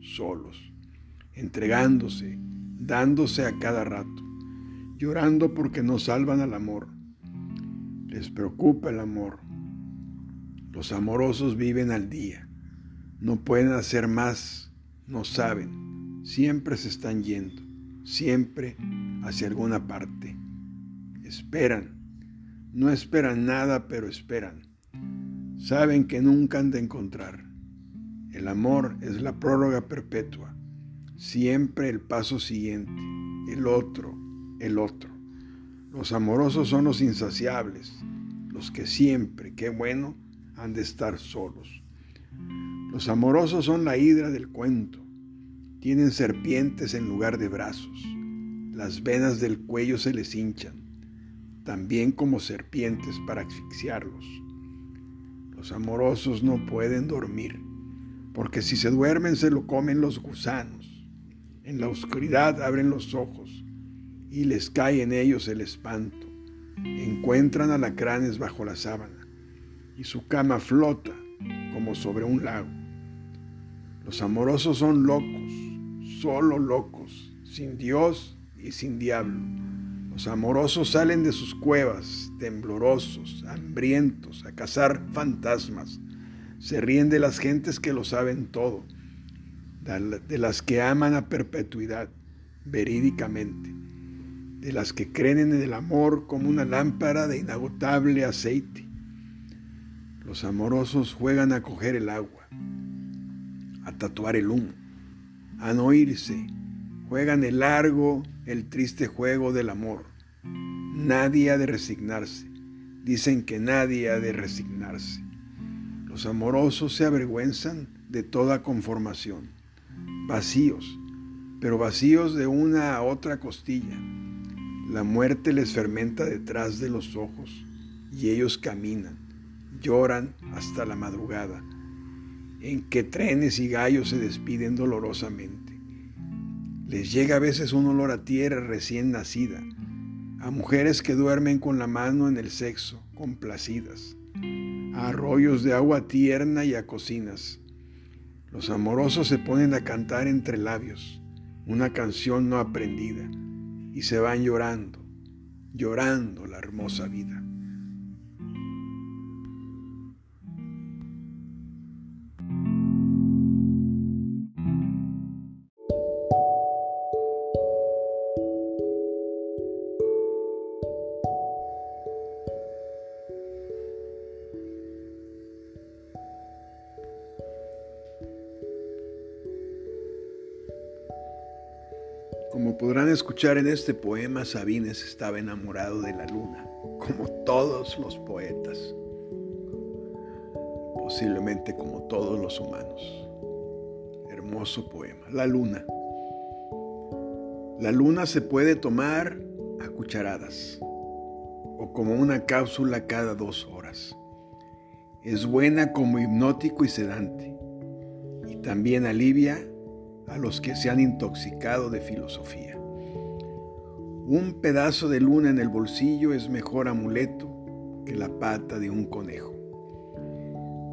solos, entregándose, dándose a cada rato, llorando porque no salvan al amor. Les preocupa el amor. Los amorosos viven al día, no pueden hacer más, no saben, siempre se están yendo, siempre hacia alguna parte. Esperan, no esperan nada, pero esperan. Saben que nunca han de encontrar. El amor es la prórroga perpetua, siempre el paso siguiente, el otro, el otro. Los amorosos son los insaciables, los que siempre, qué bueno, han de estar solos. Los amorosos son la hidra del cuento, tienen serpientes en lugar de brazos, las venas del cuello se les hinchan, también como serpientes para asfixiarlos. Los amorosos no pueden dormir, porque si se duermen se lo comen los gusanos. En la oscuridad abren los ojos y les cae en ellos el espanto. Encuentran alacranes bajo la sábana y su cama flota como sobre un lago. Los amorosos son locos, solo locos, sin Dios y sin diablo. Los amorosos salen de sus cuevas, temblorosos, hambrientos, a cazar fantasmas. Se ríen de las gentes que lo saben todo, de las que aman a perpetuidad, verídicamente, de las que creen en el amor como una lámpara de inagotable aceite. Los amorosos juegan a coger el agua, a tatuar el humo, a no irse, juegan el largo, el triste juego del amor. Nadie ha de resignarse. Dicen que nadie ha de resignarse. Los amorosos se avergüenzan de toda conformación. Vacíos, pero vacíos de una a otra costilla. La muerte les fermenta detrás de los ojos y ellos caminan, lloran hasta la madrugada, en que trenes y gallos se despiden dolorosamente. Les llega a veces un olor a tierra recién nacida, a mujeres que duermen con la mano en el sexo, complacidas, a arroyos de agua tierna y a cocinas. Los amorosos se ponen a cantar entre labios una canción no aprendida y se van llorando, llorando la hermosa vida. Como podrán escuchar en este poema, Sabines estaba enamorado de la luna, como todos los poetas, posiblemente como todos los humanos. Hermoso poema, La luna. La luna se puede tomar a cucharadas o como una cápsula cada dos horas. Es buena como hipnótico y sedante y también alivia a los que se han intoxicado de filosofía. Un pedazo de luna en el bolsillo es mejor amuleto que la pata de un conejo.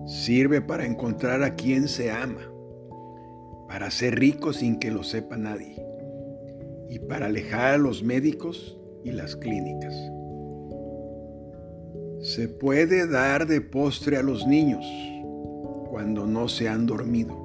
Sirve para encontrar a quien se ama, para ser rico sin que lo sepa nadie y para alejar a los médicos y las clínicas. Se puede dar de postre a los niños cuando no se han dormido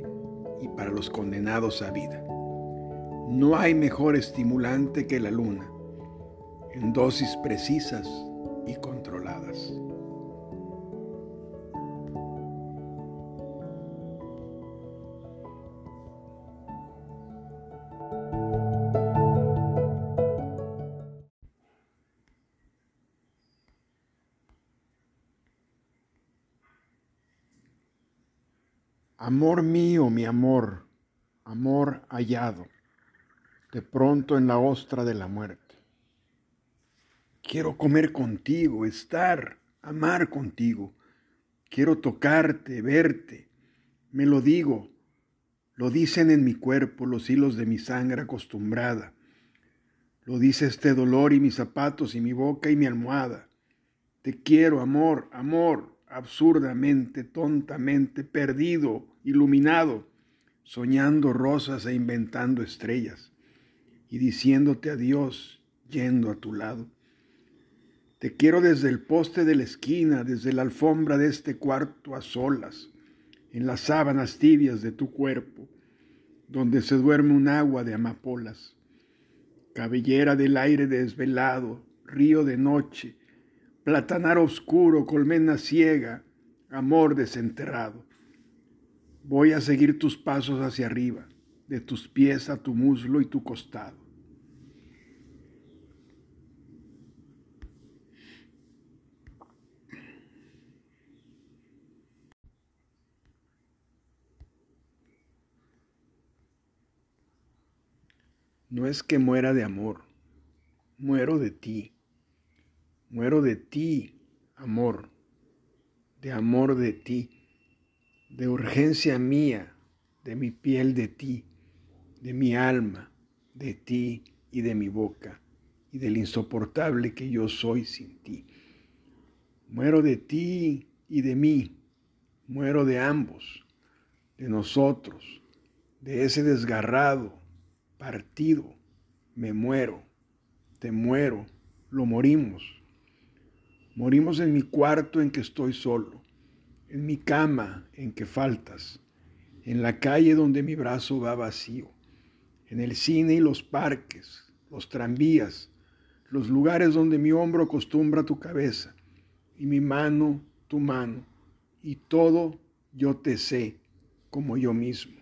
y para los condenados a vida. No hay mejor estimulante que la luna, en dosis precisas y controladas. Amor mío, mi amor, amor hallado, de pronto en la ostra de la muerte. Quiero comer contigo, estar, amar contigo. Quiero tocarte, verte. Me lo digo, lo dicen en mi cuerpo los hilos de mi sangre acostumbrada. Lo dice este dolor y mis zapatos y mi boca y mi almohada. Te quiero, amor, amor, absurdamente, tontamente, perdido, iluminado, soñando rosas e inventando estrellas, y diciéndote adiós yendo a tu lado. Te quiero desde el poste de la esquina, desde la alfombra de este cuarto a solas, en las sábanas tibias de tu cuerpo, donde se duerme un agua de amapolas, cabellera del aire desvelado, río de noche, platanar oscuro, colmena ciega, amor desenterrado. Voy a seguir tus pasos hacia arriba, de tus pies a tu muslo y tu costado. No es que muera de amor, muero de ti. Muero de ti, amor, de amor de ti, de urgencia mía, de mi piel de ti, de mi alma, de ti y de mi boca, y del insoportable que yo soy sin ti. Muero de ti y de mí, muero de ambos, de nosotros, de ese desgarrado, partido, me muero, te muero, lo morimos Morimos en mi cuarto en que estoy solo, en mi cama en que faltas, en la calle donde mi brazo va vacío, en el cine y los parques, los tranvías, los lugares donde mi hombro acostumbra tu cabeza y mi mano tu mano, y todo yo te sé como yo mismo.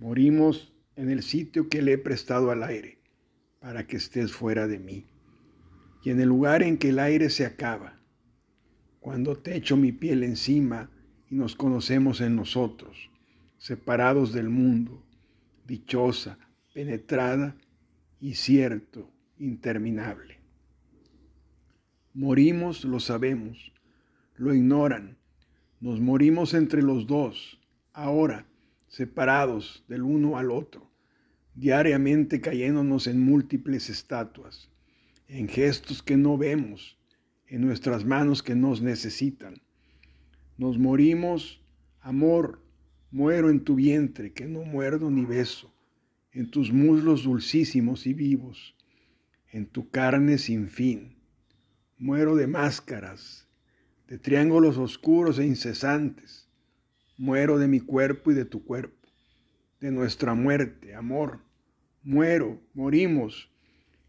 Morimos en el sitio que le he prestado al aire para que estés fuera de mí y en el lugar en que el aire se acaba, cuando te echo mi piel encima y nos conocemos en nosotros, separados del mundo, dichosa, penetrada y cierto, interminable. Morimos, lo sabemos, lo ignoran, nos morimos entre los dos, ahora, separados del uno al otro, diariamente cayéndonos en múltiples estatuas en gestos que no vemos, en nuestras manos que nos necesitan. Nos morimos, amor, muero en tu vientre que no muerdo ni beso, en tus muslos dulcísimos y vivos, en tu carne sin fin. Muero de máscaras, de triángulos oscuros e incesantes. Muero de mi cuerpo y de tu cuerpo, de nuestra muerte, amor. Muero, morimos